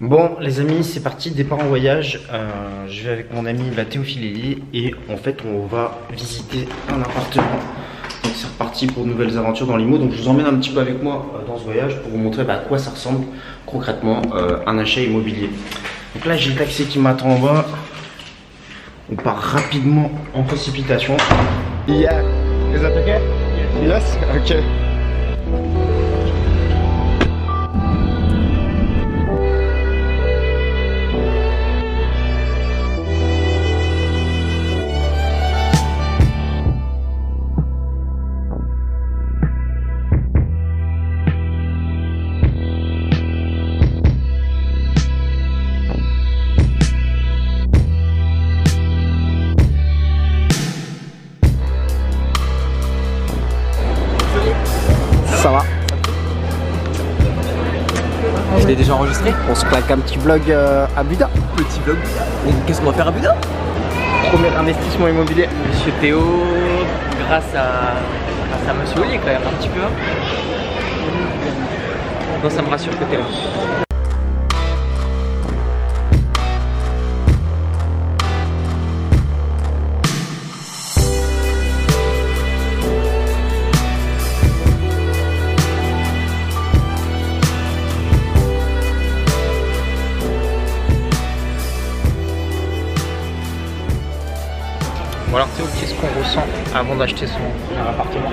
Bon les amis c'est parti. Départ en voyage euh, Je vais avec mon ami la Théophile et en fait on va visiter un appartement. Donc c'est reparti pour de nouvelles aventures dans l'IMO. Donc je vous emmène un petit peu avec moi euh, dans ce voyage pour vous montrer bah, à quoi ça ressemble concrètement euh, un achat immobilier. Donc là j'ai le taxi qui m'attend en bas. On part rapidement en précipitation. Yeah, is that okay? Yes, okay. Ça va Je l'ai déjà enregistré. On se claque un petit vlog euh, à Buda. Petit vlog. Qu'est-ce qu'on va faire à Buda? Premier investissement immobilier. Monsieur Théo, grâce à, grâce à Monsieur Ollier quand même, un petit peu. hein. Non, ça me rassure que t'es là. avant d'acheter son appartement.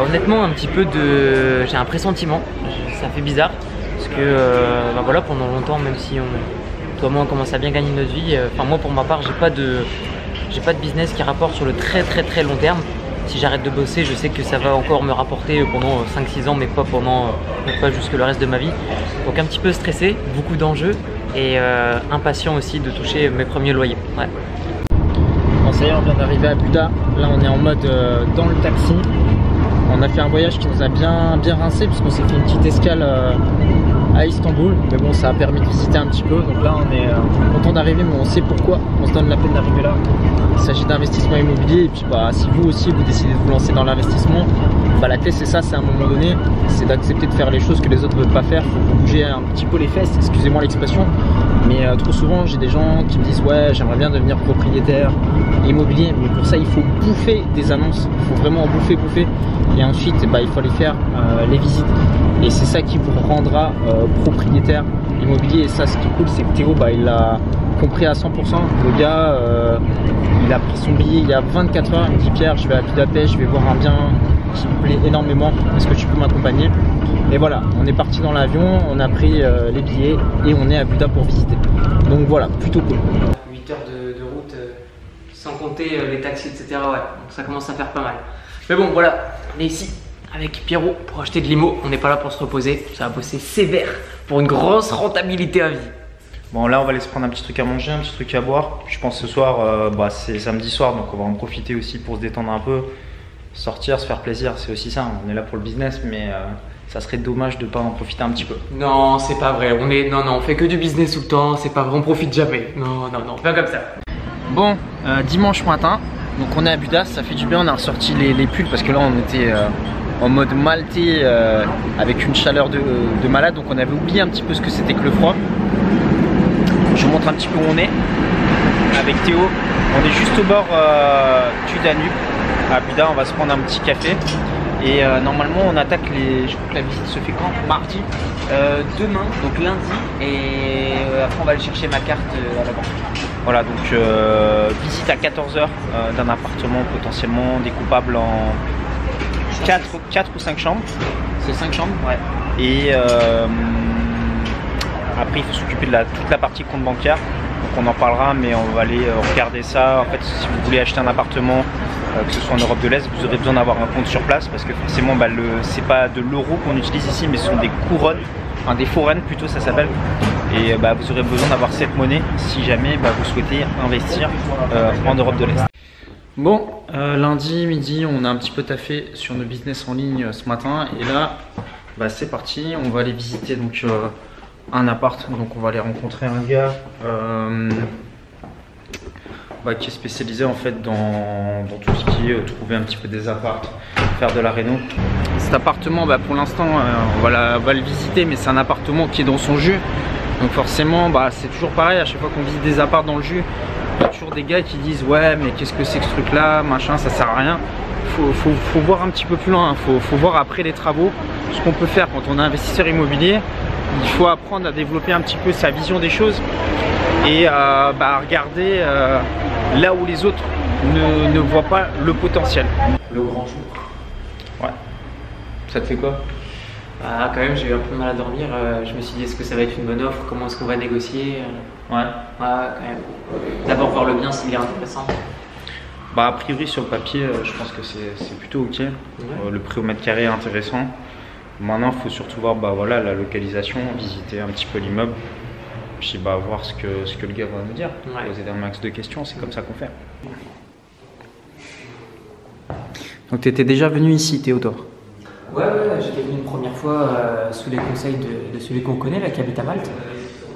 Honnêtement, un petit peu de. J'ai un pressentiment, ça fait bizarre. Parce que euh, ben voilà, pendant longtemps, même si on. Toi, moi, on commence à bien gagner notre vie. Euh, enfin, moi, pour ma part, j'ai pas de. J'ai pas de business qui rapporte sur le très très très long terme. Si j'arrête de bosser, je sais que ça va encore me rapporter pendant euh, 5-6 ans, mais pas pendant, pas jusque le reste de ma vie. Donc un petit peu stressé, beaucoup d'enjeux et impatient aussi de toucher mes premiers loyers. Ça on vient d'arriver à Buda, là on est en mode euh, dans le taxi. On a fait un voyage qui nous a bien, bien rincé puisqu'on s'est fait une petite escale euh, à Istanbul. Mais bon ça a permis de visiter un petit peu. Donc là on est euh, content d'arriver mais on sait pourquoi on se donne la peine d'arriver là. Il s'agit d'investissement immobilier et puis bah, si vous aussi vous décidez de vous lancer dans l'investissement, bah, la clé c'est ça, c'est à un moment donné, c'est d'accepter de faire les choses que les autres ne veulent pas faire. Faut bouger un petit peu les fesses, excusez-moi l'expression. Mais euh, trop souvent j'ai des gens qui me disent ouais j'aimerais bien devenir propriétaire immobilier, mais pour ça il faut bouffer des annonces, il faut vraiment en bouffer, bouffer. Et ensuite bah, il faut aller faire euh, les visites. Et c'est ça qui vous rendra euh, propriétaire immobilier. Et ça ce qui est cool c'est que Théo bah, il a compris à 100%. Le gars il a pris son billet il y a 24 heures, il me dit Pierre je vais à Budapest, je vais voir un bien qui me plaît énormément, est-ce que tu peux m'accompagner? Et voilà, on est parti dans l'avion, on a pris euh, les billets et on est à Buda pour visiter. Donc voilà, plutôt cool. 8 heures de, de route euh, sans compter euh, les taxis, etc. Ouais, donc ça commence à faire pas mal. Mais bon, voilà, on est ici avec Pierrot pour acheter de l'IMO. On n'est pas là pour se reposer, ça va bosser sévère pour une grosse rentabilité à vie. Bon là on va aller se prendre un petit truc à manger, un petit truc à boire. Je pense ce soir, euh, bah, c'est samedi soir donc on va en profiter aussi pour se détendre un peu, sortir, se faire plaisir, c'est aussi ça. On est là pour le business mais euh, ça serait dommage de pas en profiter un petit peu. Non, c'est pas vrai. On est, non, non, on fait que du business tout le temps. C'est pas vrai, on profite jamais. Non, non, non, pas comme ça. Bon, euh, dimanche matin, donc on est à Budas, ça fait du bien, on a ressorti les, les pulls parce que là on était euh, en mode maltais euh, avec une chaleur de, de malade, donc on avait oublié un petit peu ce que c'était que le froid. Je vous montre un petit peu où on est avec Théo. On est juste au bord euh, du Danube à Buda, on va se prendre un petit café. Et euh, normalement on attaque les. Je crois que la visite se fait quand? Mardi Euh, demain, donc lundi, et euh, après on va aller chercher ma carte à la banque. Voilà, donc euh, visite à 14h d'un appartement potentiellement découpable en 4, 4 ou 5 chambres. C'est 5 chambres? Ouais. Et après, il faut s'occuper de la, toute la partie compte bancaire. Donc on en parlera, mais on va aller euh, regarder ça. En fait, si vous voulez acheter un appartement, euh, que ce soit en Europe de l'Est, vous aurez besoin d'avoir un compte sur place parce que forcément, bah, c'est pas de l'euro qu'on utilise ici, mais ce sont des couronnes, enfin des foraines plutôt, ça s'appelle. Et euh, bah, vous aurez besoin d'avoir cette monnaie si jamais bah, vous souhaitez investir en Europe de l'Est. Bon, lundi midi, on a un petit peu taffé sur nos business en ligne ce matin et là, bah, c'est parti. On va aller visiter donc un appart. Donc on va aller rencontrer un gars euh, bah, qui est spécialisé en fait dans, tout ce qui est euh, trouver un petit peu des apparts, faire de la réno. Cet appartement, bah, pour l'instant, euh, on, va le visiter, mais c'est un appartement qui est dans son jus. Donc forcément, bah, c'est toujours pareil, à chaque fois qu'on visite des apparts dans le jus, il y a toujours des gars qui disent ouais mais qu'est-ce que c'est que ce truc là, machin, ça sert à rien. Faut, faut, voir un petit peu plus loin, faut, faut voir après les travaux ce qu'on peut faire quand on est investisseur immobilier. Il faut apprendre à développer un petit peu sa vision des choses et euh, bah, regarder euh, là où les autres ne, ne voient pas le potentiel. Le grand jour. Ouais. Ça te fait quoi? Bah, quand même, j'ai eu un peu de mal à dormir. Euh, je me suis dit, est-ce que ça va être une bonne offre? Comment est-ce qu'on va négocier? Euh, Ouais. Ouais, quand même. D'abord, voir le bien s'il est intéressant. Bah a priori sur le papier, euh, je pense que c'est plutôt ok. Euh, le prix au mètre carré est intéressant. Maintenant, il faut surtout voir bah, voilà, la localisation, visiter un petit peu l'immeuble, puis bah, voir ce que, ce que le gars va nous dire. Ouais. Poser un max de questions, c'est comme ça qu'on fait. Donc tu étais déjà venu ici, Théodore? Ouais, ouais, j'étais venu une première fois euh, sous les conseils de, de celui qu'on connaît, là, qui habite à Malte.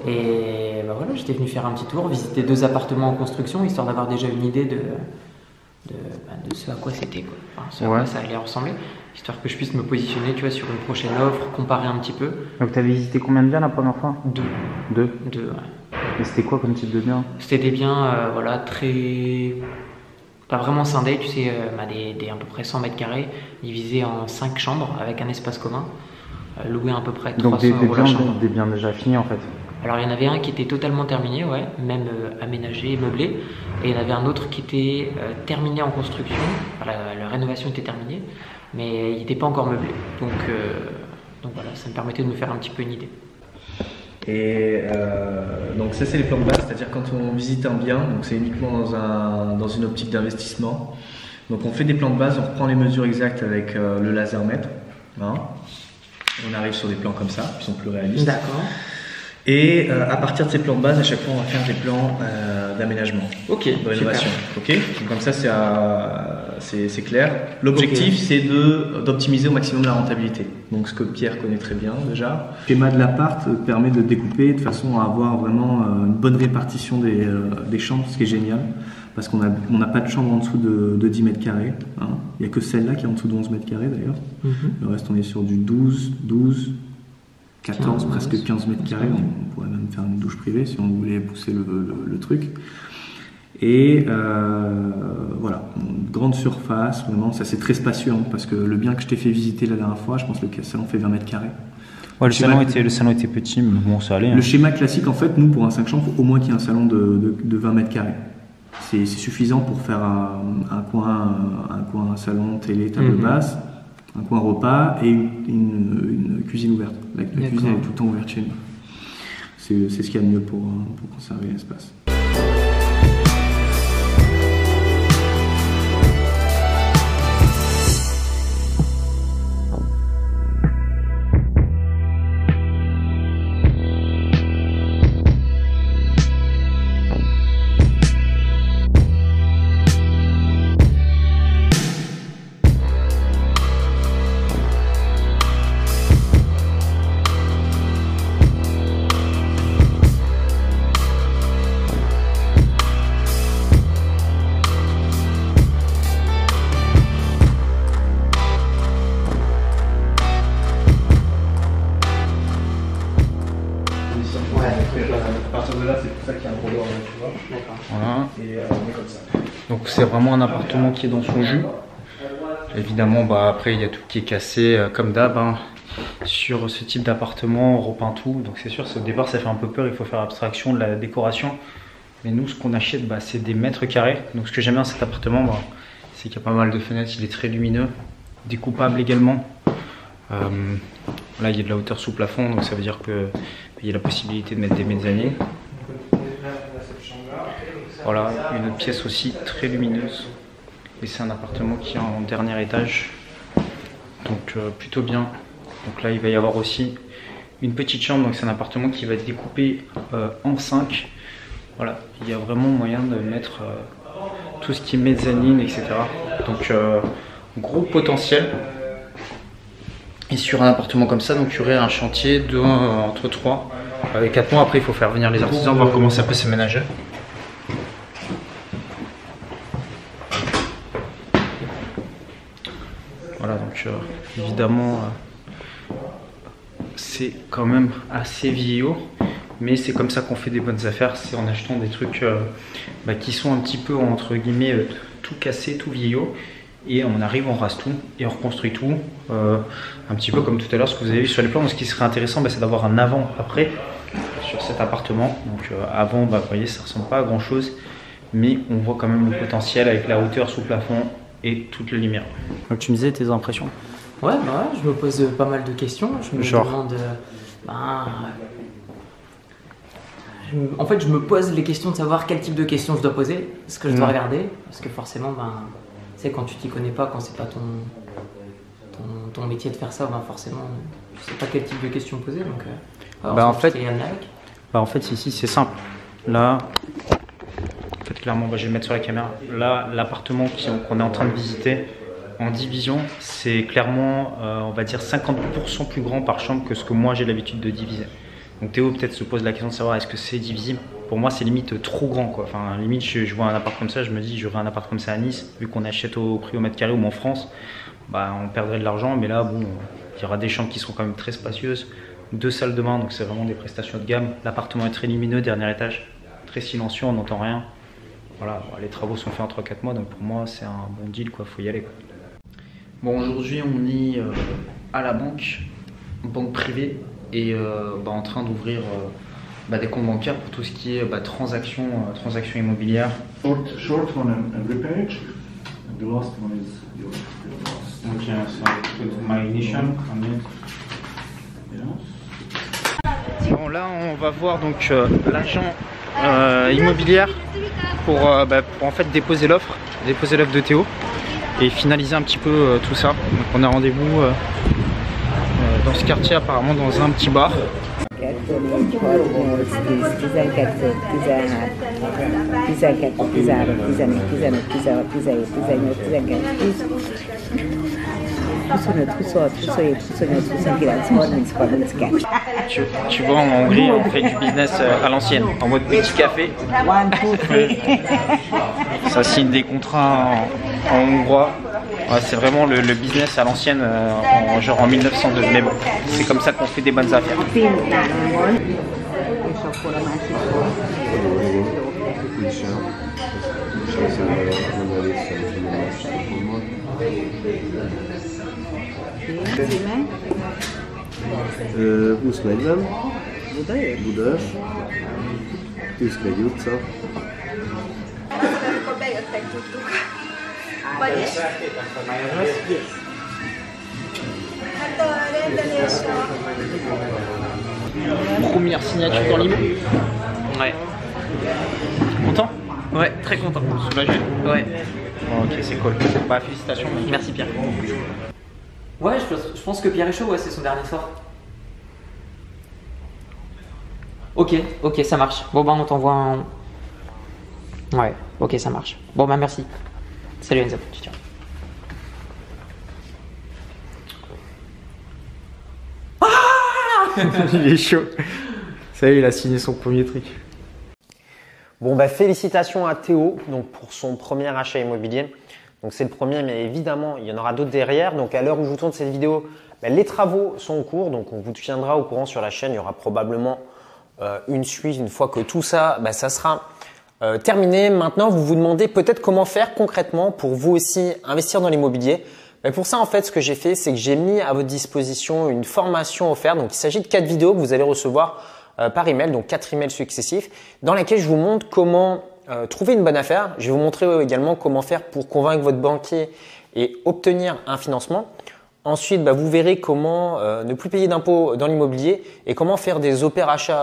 Et bah voilà, j'étais venu faire un petit tour, visiter deux appartements en construction, histoire d'avoir déjà une idée de, de, bah, de ce à quoi c'était, quoi. Enfin, ce à quoi ça allait ressembler, histoire que je puisse me positionner, tu vois, sur une prochaine offre, comparer un petit peu. Donc tu avais visité combien de biens la première fois? Deux. Deux. Deux, ouais. Et c'était quoi comme type de bien? C'était des biens, euh, voilà, très. pas vraiment scindés, tu sais, euh, bah, des, des à peu près 100 mètres carrés, divisés en 5 chambres avec un espace commun, euh, loué à peu près 300 Donc des, des euros la biens, chambre. des biens déjà finis en fait. Alors il y en avait un qui était totalement terminé, ouais, même euh, aménagé, meublé, et il y en avait un autre qui était euh, terminé en construction, Enfin, la, la rénovation était terminée, mais il n'était pas encore meublé. Donc, euh, donc voilà, ça me permettait de me faire un petit peu une idée. Et euh, donc ça c'est les plans de base, c'est-à-dire quand on visite un bien, donc c'est uniquement dans, un, dans une optique d'investissement. Donc on fait des plans de base, on reprend les mesures exactes avec le laser mètre. hein. On arrive sur des plans comme ça, qui sont plus réalistes. D'accord. Et euh, à partir de ces plans de base, à chaque fois on va faire des plans euh, d'aménagement, Ok, de rénovation. Ok Donc Comme ça c'est à- c'est c'est clair. L'objectif c'est de d'optimiser au maximum la rentabilité. Donc ce que Pierre connaît très bien déjà. Le schéma de l'appart euh, permet de découper de façon à avoir vraiment euh, une bonne répartition des, euh, des chambres, ce qui est génial. Parce qu'on n'a on n'a pas de chambre en dessous de, de 10 mètres carrés. hein. Il n'y a que celle-là qui est en dessous de 11 mètres carrés d'ailleurs. Mhm. Le reste, on est sur du 12, 12, 14, 15, presque 15 mètres carrés. On, pourrait même faire une douche privée si on voulait pousser le, le- le truc. Et euh, voilà, une grande surface, vraiment, ça c'est très spacieux hein, parce que le bien que je t'ai fait visiter la dernière fois, je pense que le salon fait 20 mètres carrés. Ouais, le, salon était, le salon était petit, mais bon, ça allait. hein. Le schéma classique, en fait, nous pour un 5 chambres, faut au moins qu'il y ait un salon de, de- de 20 mètres carrés. C'est suffisant pour faire un, un coin, un coin salon, télé, table Mhm. basse, un coin repas et une, une- une cuisine ouverte. La, cuisine est tout le temps ouverte chez nous. C'est ce qu'il y a de mieux pour, euh, pour conserver l'espace. C'est vraiment un appartement qui est dans son jus. Évidemment, bah, après il y a tout qui est cassé, euh, comme d'hab. hein. Sur ce type d'appartement, on repeint tout. Donc c'est sûr, au départ ça fait un peu peur, il faut faire abstraction de la décoration. Mais nous, ce qu'on achète, bah, c'est des mètres carrés. Donc ce que j'aime bien cet appartement, bah, c'est qu'il y a pas mal de fenêtres, il est très lumineux, découpable également. Euh, là, il y a de la hauteur sous plafond, donc ça veut dire qu'il y a la possibilité de mettre des mezzanines. Voilà, une autre pièce aussi très lumineuse. Et c'est un appartement qui est en dernier étage. Donc euh, plutôt bien. Donc là il va y avoir aussi une petite chambre. Donc c'est un appartement qui va être découpé euh, en 5. Voilà, il y a vraiment moyen de mettre euh, tout ce qui est mezzanine, etc. Donc gros potentiel. Et sur un appartement comme ça, donc il y aurait un chantier de entre 3 et 4 mois. Après il faut faire venir les artisans, voir comment ça peut se ménager. Euh, évidemment, euh, c'est quand même assez vieillot. Mais c'est comme ça qu'on fait des bonnes affaires, c'est en achetant des trucs euh, bah, qui sont un petit peu entre guillemets tout cassé, tout vieillot. Et on arrive, on rase tout et on reconstruit tout. Un petit peu comme tout à l'heure ce que vous avez vu sur les plans. ce qui serait intéressant, bah, c'est d'avoir un avant-après sur cet appartement. Donc avant, bah, vous voyez, ça ressemble pas à grand chose. Mais on voit quand même le potentiel avec la hauteur sous plafond et toute la lumière. Donc tu me disais tes impressions Ouais, bah ouais, je me pose pas mal de questions. Je me Genre. demande. ben, je me- en fait, je me pose les questions de savoir quel type de questions je dois poser, ce que je dois Mm. regarder, parce que forcément, ben, tu sais, quand tu t'y connais pas, quand c'est pas ton, ton, ton métier de faire ça, ben forcément, tu sais pas quel type de questions poser. Donc, euh, alors, Bah, en fait-. Bah en fait ici c'est simple. Là, clairement, bah, je vais le mettre sur la caméra. Là, l'appartement qu'on est en train de visiter en division, c'est clairement, euh, on va dire 50% plus grand par chambre que ce que moi j'ai l'habitude de diviser. Donc Théo peut-être se pose la question de savoir est-ce que c'est divisible? Pour moi, c'est limite trop grand. Enfin, limite, je, je vois un appart comme ça, je me dis j'aurais un appart comme ça à Nice, vu qu'on achète au prix au mètre carré ou en France, bah on perdrait de l'argent. Mais là, bon, il y aura des chambres qui sont quand même très spacieuses deux salles de bain, donc c'est vraiment des prestations de gamme. L'appartement est très lumineux, dernier étage, très silencieux, on n'entend rien. Voilà, les travaux sont faits en 3-4 mois, donc pour moi c'est un bon deal, quoi, faut y aller. Quoi. Bon, aujourd'hui on est euh, à la banque, banque privée, et euh, bah, en train d'ouvrir euh, bah, des comptes bancaires pour tout ce qui est bah, transactions, euh, transactions immobilières. Short, short one and. And the last one is your, your last. Donc, so put my initial on it. Yes. Bon, là, on va voir donc euh, l'agent euh, immobilière pour, euh, bah, en fait déposer l'offre, déposer l'offre de Théo et finaliser un petit peu euh, tout ça. Donc, on a rendez-vous euh, euh, dans ce quartier, apparemment dans un petit bar. 1, Tu, tu vois, en Hongrie, on fait du business euh, à l'ancienne, en mode petit café. 2, 3. Ça signe des contrats en, en hongrois. Ouais, c'est vraiment le, le business à l'ancienne, euh, en, genre en 1902. Mais bon, c'est comme ça qu'on fait des bonnes affaires. És akkor a másik Címe? Ö, 20-40, Budaörs? Budaörs, Tűzkegy utca, amikor bejöttek, tudtuk. Vagyis? Hát a rendelés a... Première signature dans l'IMO. Ouais. Content? Ouais, très content. Soulagé Ouais. Ok, c'est cool. Bah, félicitations. Merci Pierre. Ouais, je pense, je pense que Pierre est chaud, ouais, c'est son dernier soir. Ok, ok, ça marche. Bon bah on t'envoie un... Ouais, ok, ça marche. Bon bah merci. Salut Enzo, ciao. ciao. il est chaud. Ça y est, il a signé son premier truc. Bon, bah, félicitations à Théo donc pour son premier achat immobilier. Donc c'est le premier, mais évidemment, il y en aura d'autres derrière. Donc à l'heure où je vous tourne cette vidéo, bah, les travaux sont en cours. Donc on vous tiendra au courant sur la chaîne. Il y aura probablement euh, une suite une fois que tout ça, bah, ça sera euh, terminé. Maintenant, vous vous demandez peut-être comment faire concrètement pour vous aussi investir dans l'immobilier. Bah, pour ça, en fait, ce que j'ai fait, c'est que j'ai mis à votre disposition une formation offerte. Donc il s'agit de quatre vidéos que vous allez recevoir euh, par email, donc quatre emails successifs, dans lesquels je vous montre comment euh, trouver une bonne affaire. Je vais vous montrer également comment faire pour convaincre votre banquier et obtenir un financement. Ensuite, bah, vous verrez comment euh, ne plus payer d'impôts dans l'immobilier et comment faire des, opérations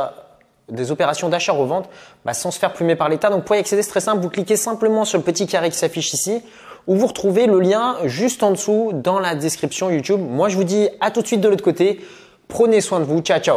des opérations d'achat-revente bah, sans se faire plumer par l'État. Donc pour y accéder, c'est très simple. Vous cliquez simplement sur le petit carré qui s'affiche ici ou vous retrouvez le lien juste en dessous dans la description YouTube. Moi, je vous dis à tout de suite de l'autre côté. Prenez soin de vous. Ciao, ciao.